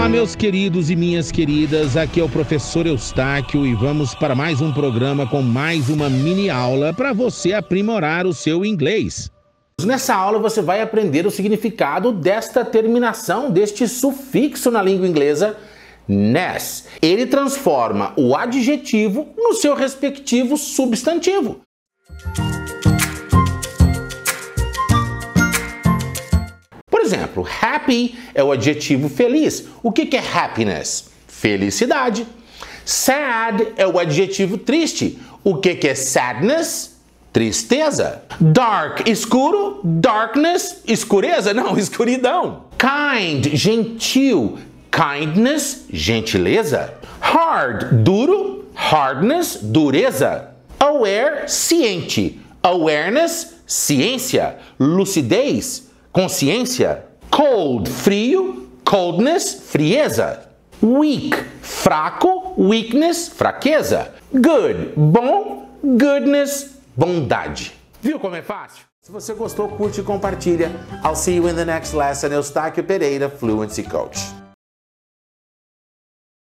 Olá, meus queridos e minhas queridas. Aqui é o professor Eustáquio e vamos para mais um programa com mais uma mini aula para você aprimorar o seu inglês. Nessa aula você vai aprender o significado desta terminação, deste sufixo na língua inglesa, ness. Ele transforma o adjetivo no seu respectivo substantivo. Exemplo, happy é o adjetivo feliz. O que é happiness? Felicidade. Sad é o adjetivo triste. O que é sadness? Tristeza. Dark, escuro. Darkness, escureza. Não, escuridão. Kind, gentil. Kindness, gentileza. Hard, duro. Hardness, dureza. Aware, ciente. Awareness, ciência. Lucidez, consciência. Cold, frio. Coldness, frieza. Weak, fraco. Weakness, fraqueza. Good, bom. Goodness, bondade. Viu como é fácil? Se você gostou, curte e compartilha. I'll see you in the next lesson. Eustáquio Pereira, Fluency Coach.